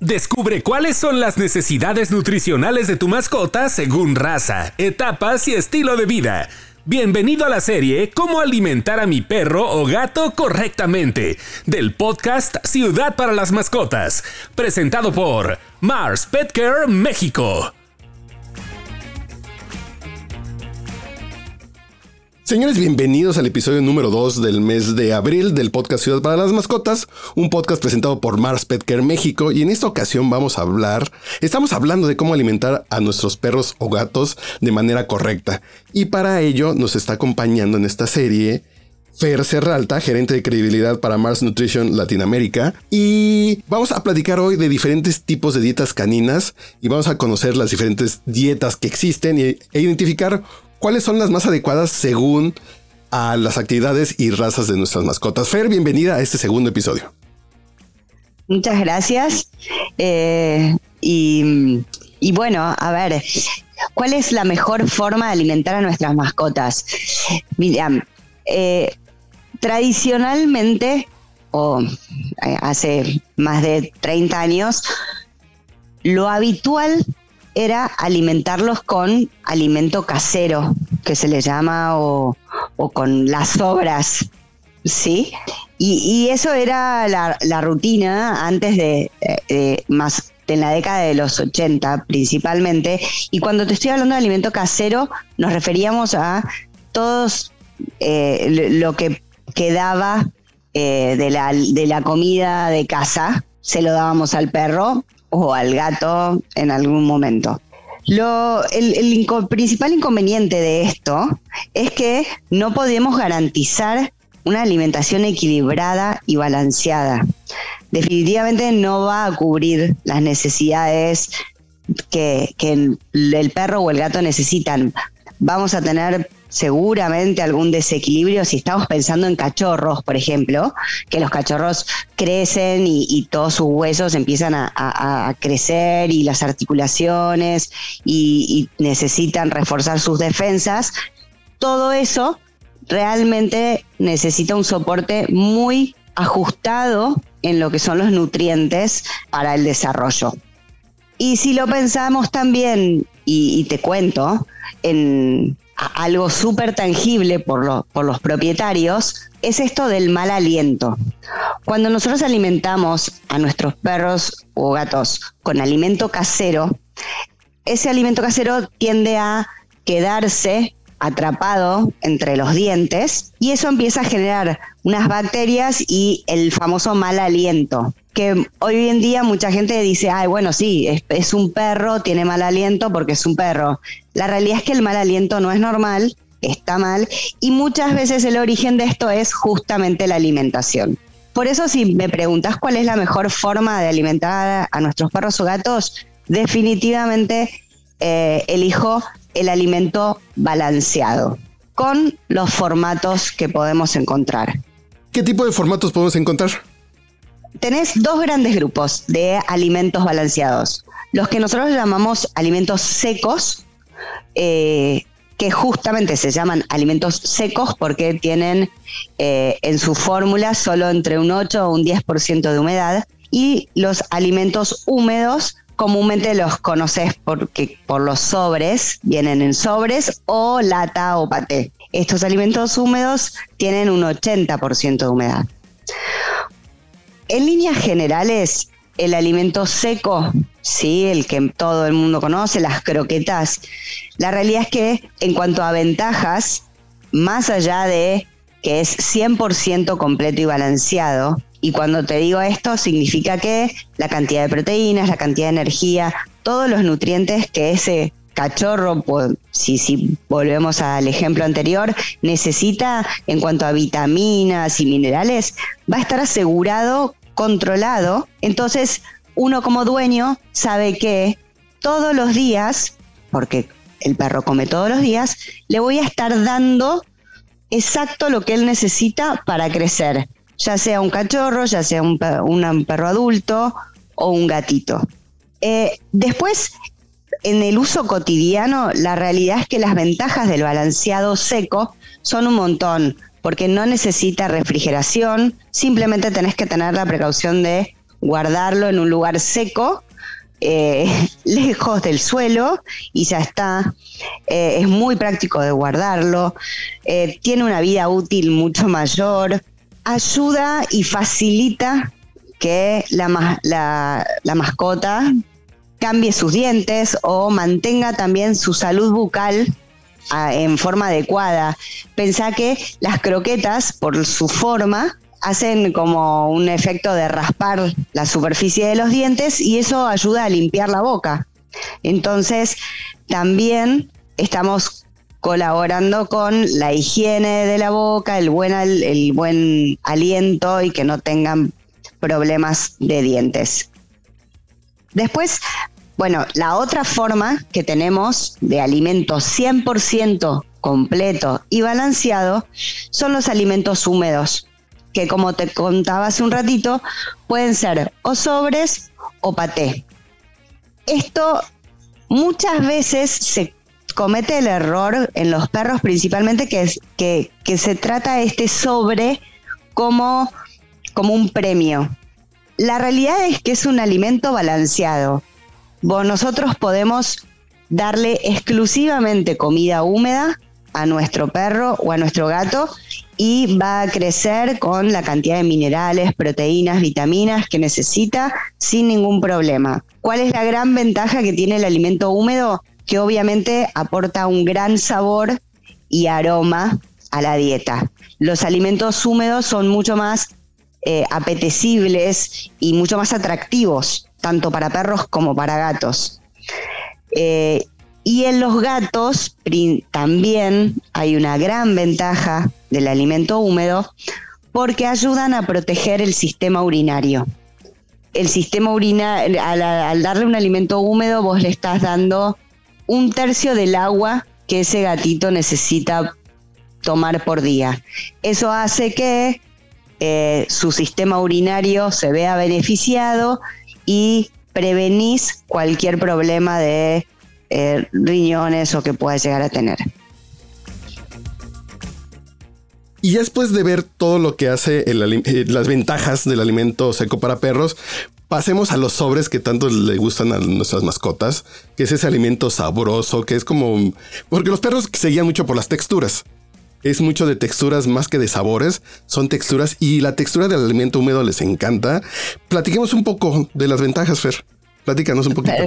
Descubre cuáles son las necesidades nutricionales de tu mascota según raza, etapas y estilo de vida. Bienvenido a la serie Cómo alimentar a mi perro o gato correctamente del podcast Ciudad para las Mascotas, presentado por Mars Pet Care México. Señores, bienvenidos al episodio número 2 del mes de abril del podcast Ciudad para las Mascotas, un podcast presentado por Mars Pet Care México y en esta ocasión vamos a hablar, estamos hablando de cómo alimentar a nuestros perros o gatos de manera correcta y para ello nos está acompañando en esta serie Fer Serralta, gerente de credibilidad para Mars Nutrition Latinoamérica. Y vamos a platicar hoy de diferentes tipos de dietas caninas y vamos a conocer las diferentes dietas que existen e identificar cuáles son las más adecuadas según a las actividades y razas de nuestras mascotas. Fer, bienvenida a este segundo episodio. Muchas gracias. Eh, y, bueno, a ver, ¿cuál es la mejor forma de alimentar a nuestras mascotas? Mira, eh, tradicionalmente, o eh, hace más de 30 años, lo habitual era alimentarlos con alimento casero, que se le llama, o, con las sobras, ¿sí? Y, eso era la, rutina antes de, más en la década de los 80 principalmente, y cuando te estoy hablando de alimento casero, nos referíamos a todos eh, lo que quedaba eh, de, la, de la comida de casa, se lo dábamos al perro o al gato en algún momento. Lo, el, principal inconveniente de esto es que no podemos garantizar una alimentación equilibrada y balanceada. Definitivamente no va a cubrir las necesidades que, que el perro o el gato necesitan. Vamos a tener seguramente algún desequilibrio si estamos pensando en cachorros, por ejemplo, que los cachorros crecen y, todos sus huesos empiezan a, crecer y las articulaciones y, necesitan reforzar sus defensas. Todo eso realmente necesita un soporte muy ajustado en lo que son los nutrientes para el desarrollo. Y si lo pensamos también, y te cuento, en algo súper tangible por, por los propietarios, es esto del mal aliento. Cuando nosotros alimentamos a nuestros perros o gatos con alimento casero, ese alimento casero tiende a quedarse atrapado entre los dientes y eso empieza a generar unas bacterias y el famoso mal aliento que hoy en día mucha gente dice, ay, bueno, sí, es, un perro, tiene mal aliento porque es un perro. La realidad es que el mal aliento no es normal, está mal, y muchas veces el origen de esto es justamente la alimentación. Por eso si me preguntas cuál es la mejor forma de alimentar a nuestros perros o gatos, definitivamente eh, elijo el alimento balanceado, con los formatos que podemos encontrar. ¿Qué tipo de formatos podemos encontrar? tenés dos grandes grupos de alimentos balanceados. Los que nosotros llamamos alimentos secos, eh, que justamente se llaman alimentos secos porque tienen eh, en su fórmula solo entre un 8 o un 10% de humedad. Y los alimentos húmedos, comúnmente los conoces porque por los sobres, vienen en sobres o lata o paté. Estos alimentos húmedos tienen un 80% de humedad. En líneas generales, el alimento seco, sí, el que todo el mundo conoce, las croquetas, la realidad es que en cuanto a ventajas, más allá de que es 100% completo y balanceado, y cuando te digo esto significa que la cantidad de proteínas, la cantidad de energía, todos los nutrientes que ese cachorro, pues, si, si volvemos al ejemplo anterior, necesita en cuanto a vitaminas y minerales, va a estar asegurado, controlado. Entonces, uno como dueño sabe que todos los días, porque el perro come todos los días, le voy a estar dando exacto lo que él necesita para crecer, ya sea un cachorro, ya sea un, perro adulto o un gatito. Eh, después, en el uso cotidiano, la realidad es que las ventajas del balanceado seco son un montón, porque no necesita refrigeración, simplemente tenés que tener la precaución de guardarlo en un lugar seco, eh, lejos del suelo y ya está. Eh, es muy práctico de guardarlo, eh, tiene una vida útil mucho mayor, ayuda y facilita que la, la mascota cambie sus dientes o mantenga también su salud bucal en forma adecuada. Pensá que las croquetas, por su forma, hacen como un efecto de raspar la superficie de los dientes y eso ayuda a limpiar la boca. Entonces, también estamos colaborando con la higiene de la boca, el buen, el buen aliento y que no tengan problemas de dientes. Después, bueno, la otra forma que tenemos de alimento 100% completo y balanceado son los alimentos húmedos, que como te contaba hace un ratito, pueden ser o sobres o paté. Esto muchas veces se comete el error en los perros principalmente que, que, que se trata este sobre como, como un premio. La realidad es que es un alimento balanceado nosotros podemos darle exclusivamente comida húmeda a nuestro perro o a nuestro gato y va a crecer con la cantidad de minerales, proteínas, vitaminas que necesita sin ningún problema. ¿Cuál es la gran ventaja que tiene el alimento húmedo? Que obviamente aporta un gran sabor y aroma a la dieta. Los alimentos húmedos son mucho más eh, apetecibles y mucho más atractivos tanto para perros como para gatos. Eh, y en los gatos también hay una gran ventaja del alimento húmedo porque ayudan a proteger el sistema urinario. El sistema urinario, al, darle un alimento húmedo, vos le estás dando un tercio del agua que ese gatito necesita tomar por día. Eso hace que eh, su sistema urinario se vea beneficiado y prevenís cualquier problema de eh, riñones o que pueda llegar a tener. Y después de ver todo lo que hace eh, las ventajas del alimento seco para perros, pasemos a los sobres que tanto le gustan a nuestras mascotas, que es ese alimento sabroso, que es como... Porque los perros se guían mucho por las texturas es mucho de texturas más que de sabores, son texturas y la textura del alimento húmedo les encanta. Platiquemos un poco de las ventajas, Fer. Platícanos un poquito.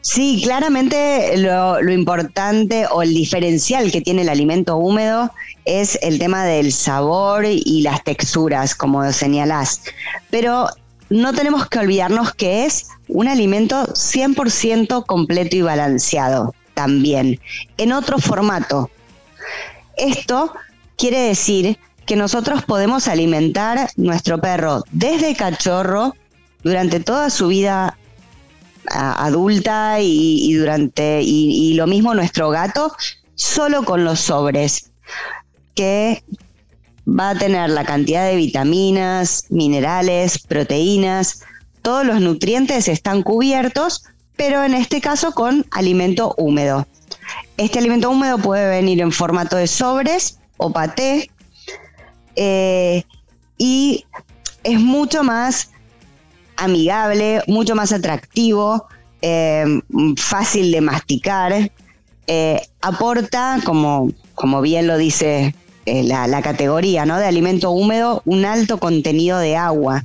Sí, claramente lo, importante o el diferencial que tiene el alimento húmedo es el tema del sabor y las texturas, como señalás. Pero no tenemos que olvidarnos que es un alimento 100% completo y balanceado también, en otro formato. Esto quiere decir que nosotros podemos alimentar nuestro perro desde cachorro durante toda su vida adulta y, durante y, lo mismo nuestro gato solo con los sobres que va a tener la cantidad de vitaminas, minerales, proteínas, todos los nutrientes están cubiertos, pero en este caso con alimento húmedo. Este alimento húmedo puede venir en formato de sobres o paté eh, y es mucho más amigable, mucho más atractivo, eh, fácil de masticar, eh, aporta, como, como bien lo dice la, categoría ¿no? de alimento húmedo, un alto contenido de agua.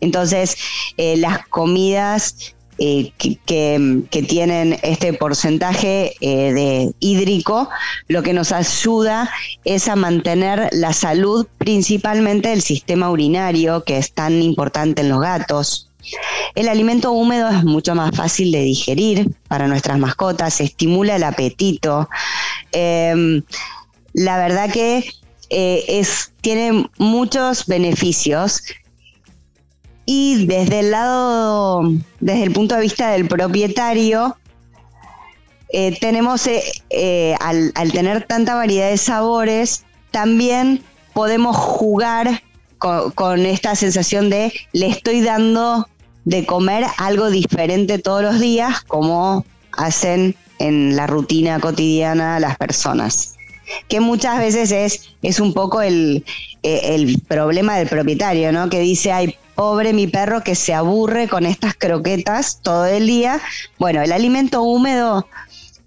Entonces, las comidas eh, que, tienen este porcentaje eh, de hídrico, lo que nos ayuda es a mantener la salud principalmente del sistema urinario, que es tan importante en los gatos. El alimento húmedo es mucho más fácil de digerir para nuestras mascotas, estimula el apetito. Em, la verdad que eh, es, tiene muchos beneficios y desde el lado, desde el punto de vista del propietario, eh, tenemos, eh, eh, al, tener tanta variedad de sabores, también podemos jugar con, esta sensación de le estoy dando de comer algo diferente todos los días, como hacen en la rutina cotidiana las personas. Que muchas veces es, es un poco el, el problema del propietario, ¿no? Que dice, ay, pobre mi perro que se aburre con estas croquetas todo el día. Bueno, el alimento húmedo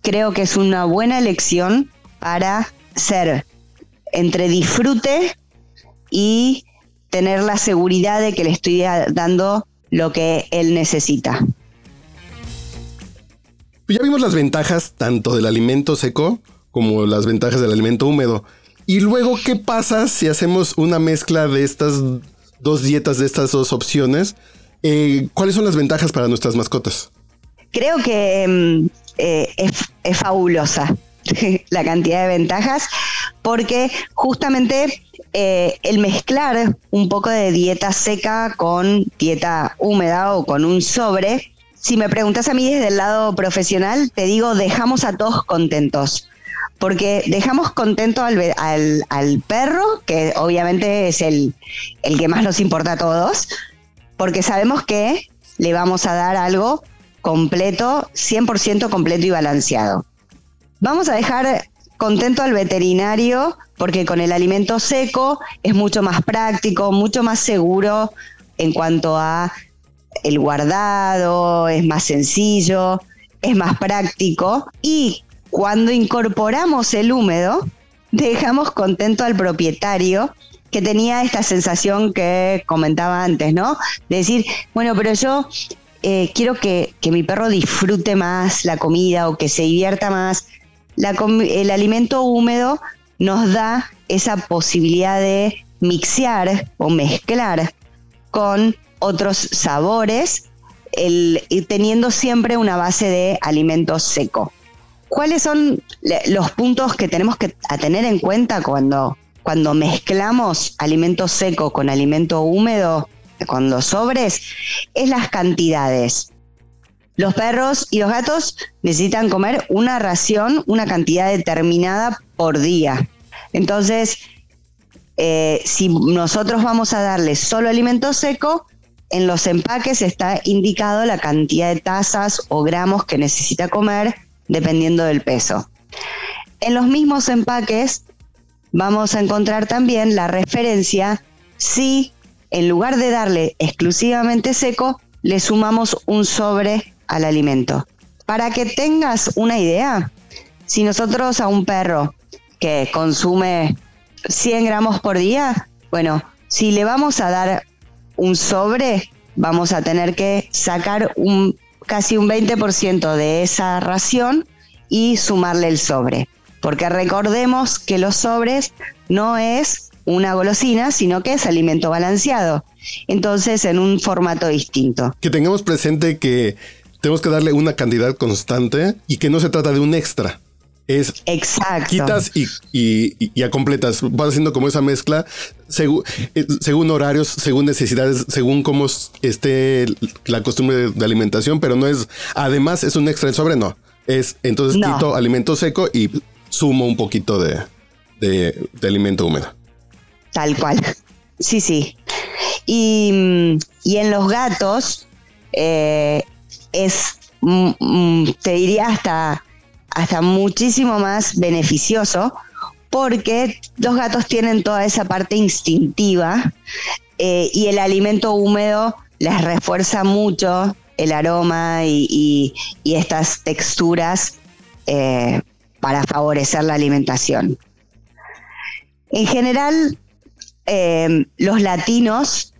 creo que es una buena elección para ser entre disfrute y tener la seguridad de que le estoy dando lo que él necesita. Ya vimos las ventajas tanto del alimento seco como las ventajas del alimento húmedo. Y luego, ¿qué pasa si hacemos una mezcla de estas dos dietas, de estas dos opciones? Eh, ¿Cuáles son las ventajas para nuestras mascotas? Creo que mm, eh, es, fabulosa la cantidad de ventajas porque justamente eh, el mezclar un poco de dieta seca con dieta húmeda o con un sobre, si me preguntas a mí desde el lado profesional, te digo, dejamos a todos contentos. Porque dejamos contento al, al, perro, que obviamente es el, el que más nos importa a todos, porque sabemos que le vamos a dar algo completo, 100% completo y balanceado. Vamos a dejar contento al veterinario porque con el alimento seco es mucho más práctico, mucho más seguro en cuanto a el guardado, es más sencillo, es más práctico y cuando incorporamos el húmedo, dejamos contento al propietario que tenía esta sensación que comentaba antes, ¿no? De decir, bueno, pero yo eh, quiero que, mi perro disfrute más la comida o que se divierta más. el alimento húmedo nos da esa posibilidad de mixear o mezclar con otros sabores, teniendo siempre una base de alimento seco. ¿Cuáles son los puntos que tenemos que tener en cuenta cuando, cuando mezclamos alimento seco con alimento húmedo? con los sobres es las cantidades. Los perros y los gatos necesitan comer una ración, una cantidad determinada por día. Entonces, eh, si nosotros vamos a darle solo alimento seco, en los empaques está indicado la cantidad de tazas o gramos que necesita comer dependiendo del peso. En los mismos empaques vamos a encontrar también la referencia si en lugar de darle exclusivamente seco, le sumamos un sobre al alimento. Para que tengas una idea, si nosotros a un perro que consume 100 gramos por día, bueno, si le vamos a dar un sobre, vamos a tener que sacar un, casi un 20% de esa ración y sumarle el sobre. Porque recordemos que los sobres no es una golosina, sino que es alimento balanceado. Entonces, en un formato distinto. Que tengamos presente que tenemos que darle una cantidad constante y que no se trata de un extra. Es Exacto. quitas y, y, ya completas. Vas haciendo como esa mezcla según, eh, según horarios, según necesidades, según cómo esté la costumbre de, alimentación, pero no es, además es un extra el sobre, no. Es entonces quito alimento seco y sumo un poquito de, de alimento húmedo. Tal cual. Sí, sí. Y, en los gatos eh, es, mm, mm, te diría, hasta, hasta muchísimo más beneficioso porque los gatos tienen toda esa parte instintiva eh, y el alimento húmedo les refuerza mucho el aroma y, estas texturas eh, para favorecer la alimentación. En general, Em, los latinos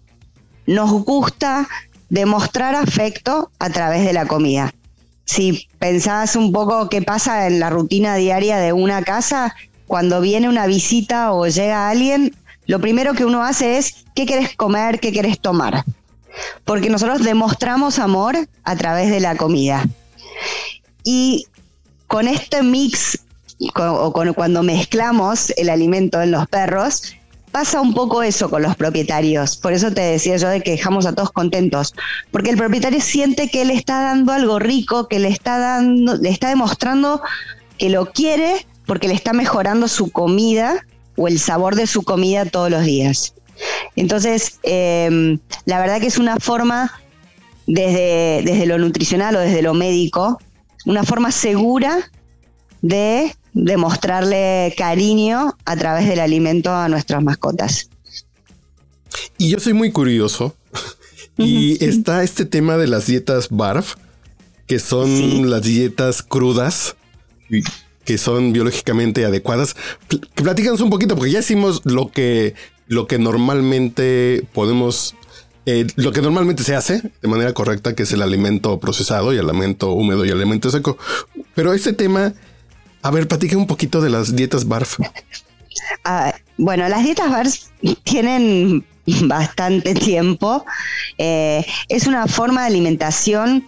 nos gusta demostrar afecto a través de la comida. Si pensás un poco qué pasa en la rutina diaria de una casa, cuando viene una visita o llega alguien, lo primero que uno hace es, ¿qué quieres comer? ¿Qué quieres tomar? Porque nosotros demostramos amor a través de la comida. Y con este mix, o cuando mezclamos el alimento en los perros, pasa un poco eso con los propietarios. Por eso te decía yo de que dejamos a todos contentos. Porque el propietario siente que le está dando algo rico, que le está dando, le está demostrando que lo quiere porque le está mejorando su comida o el sabor de su comida todos los días. Entonces, em, la verdad que es una forma, desde, desde lo nutricional o desde lo médico, una forma segura de demostrarle cariño a través del alimento a nuestras mascotas. Y yo soy muy curioso Y está este tema de las dietas BARF, que son las dietas crudas, que son biológicamente adecuadas. Platícanos un poquito, porque ya hicimos lo que, lo que normalmente podemos eh, lo que normalmente se hace de manera correcta, que es el alimento procesado y el alimento húmedo y el alimento seco. Pero este tema, a ver, platica un poquito de las dietas BARF. Ah, bueno, las dietas BARF tienen bastante tiempo. Eh, es una forma de alimentación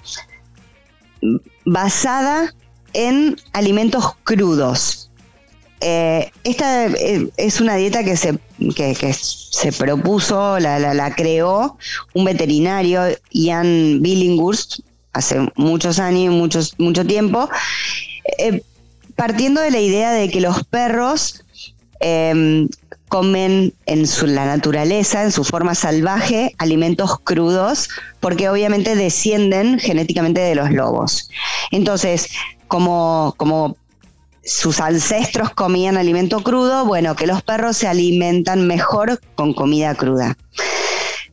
basada en alimentos crudos. Eh, esta eh, es una dieta que se, se propuso, la, creó un veterinario, Ian Billinghurst, hace muchos años, muchos, mucho tiempo, partiendo de la idea de que los perros em, comen en su, la naturaleza, en su forma salvaje, alimentos crudos, porque obviamente descienden genéticamente de los lobos. Entonces, como, como sus ancestros comían alimento crudo, bueno, que los perros se alimentan mejor con comida cruda.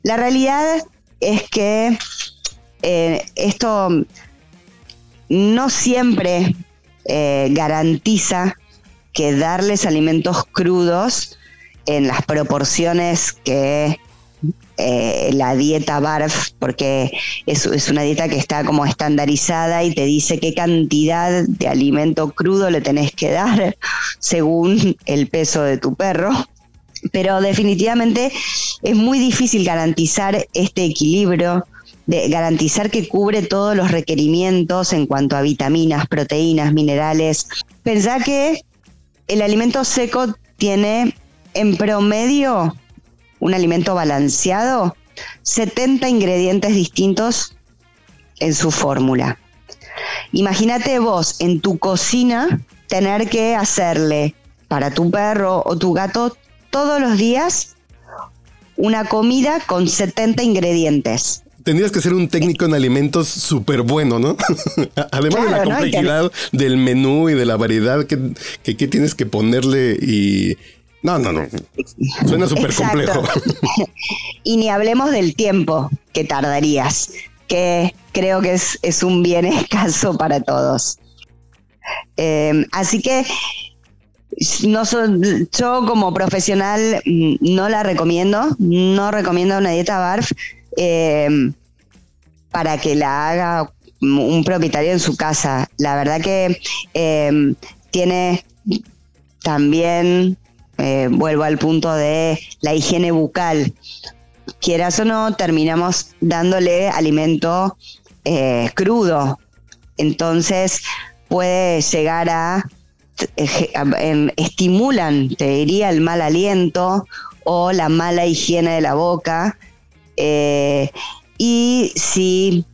La realidad es que eh, esto no siempre eh, garantiza que darles alimentos crudos en las proporciones que eh, la dieta BARF, porque es, es, una dieta que está como estandarizada y te dice qué cantidad de alimento crudo le tenés que dar según el peso de tu perro. Pero definitivamente es muy difícil garantizar este equilibrio, de garantizar que cubre todos los requerimientos en cuanto a vitaminas, proteínas, minerales. Pensá que el alimento seco tiene en promedio, un alimento balanceado, 70 ingredientes distintos en su fórmula. Imagínate vos en tu cocina tener que hacerle para tu perro o tu gato todos los días una comida con 70 ingredientes. Tendrías que ser un técnico en alimentos súper bueno, ¿no? Además de la complejidad del menú y de la variedad que, que tienes que ponerle y, no, no, no. Suena súper complejo. y ni hablemos del tiempo que tardarías, que creo que es, un bien escaso para todos. Em, así que no yo como profesional mm, no la recomiendo, no recomiendo una dieta BARF em, para que la haga un propietario en su casa. La verdad que em, tiene también eh, vuelvo al punto de la higiene bucal. Quieras o no, terminamos dándole alimento eh, crudo. Entonces puede llegar a, em, estimulan, te diría, el mal aliento o la mala higiene de la boca. Eh, y si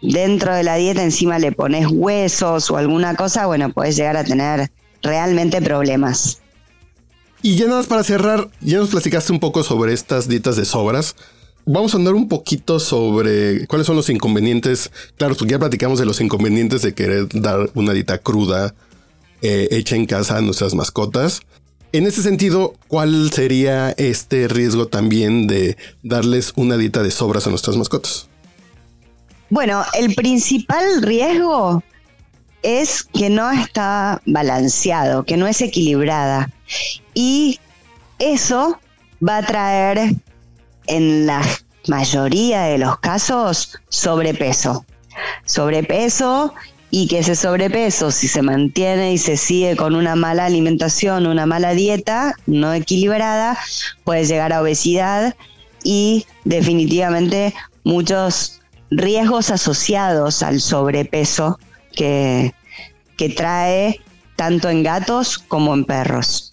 dentro de la dieta encima le pones huesos o alguna cosa, bueno, puedes llegar a tener realmente problemas. Y ya nada más para cerrar, ya nos platicaste un poco sobre estas dietas de sobras. Vamos a andar un poquito sobre cuáles son los inconvenientes. Claro, ya platicamos de los inconvenientes de querer dar una dieta cruda eh, hecha en casa a nuestras mascotas. En ese sentido, ¿cuál sería este riesgo también de darles una dieta de sobras a nuestras mascotas? Bueno, el principal riesgo es que no está balanceado, que no es equilibrada. Y eso va a traer en la mayoría de los casos sobrepeso. Sobrepeso y que ese sobrepeso, si se mantiene y se sigue con una mala alimentación, una mala dieta no equilibrada, puede llegar a obesidad y definitivamente muchos riesgos asociados al sobrepeso que, que trae tanto en gatos como en perros.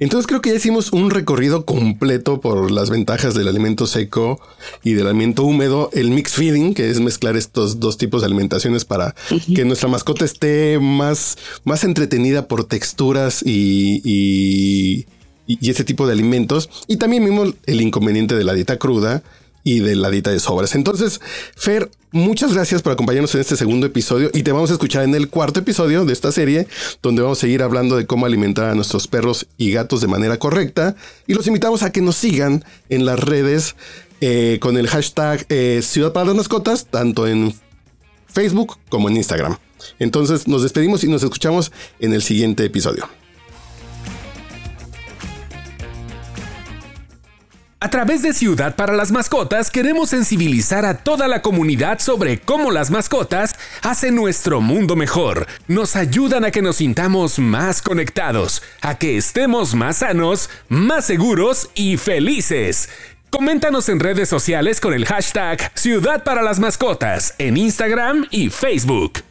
Entonces creo que ya hicimos un recorrido completo por las ventajas del alimento seco y del alimento húmedo, el mix feeding, que es mezclar estos dos tipos de alimentaciones para que nuestra mascota esté más, más entretenida por texturas y, y, y ese tipo de alimentos. Y también vimos el inconveniente de la dieta cruda y de la dieta de sobras. Entonces, Fer, muchas gracias por acompañarnos en este segundo episodio y te vamos a escuchar en el cuarto episodio de esta serie, donde vamos a seguir hablando de cómo alimentar a nuestros perros y gatos de manera correcta. Y los invitamos a que nos sigan en las redes eh, con el hashtag eh, Ciudad para las Mascotas, tanto en Facebook como en Instagram. Entonces nos despedimos y nos escuchamos en el siguiente episodio. A través de Ciudad para las Mascotas queremos sensibilizar a toda la comunidad sobre cómo las mascotas hacen nuestro mundo mejor, nos ayudan a que nos sintamos más conectados, a que estemos más sanos, más seguros y felices. Coméntanos en redes sociales con el hashtag Ciudad para las Mascotas en Instagram y Facebook.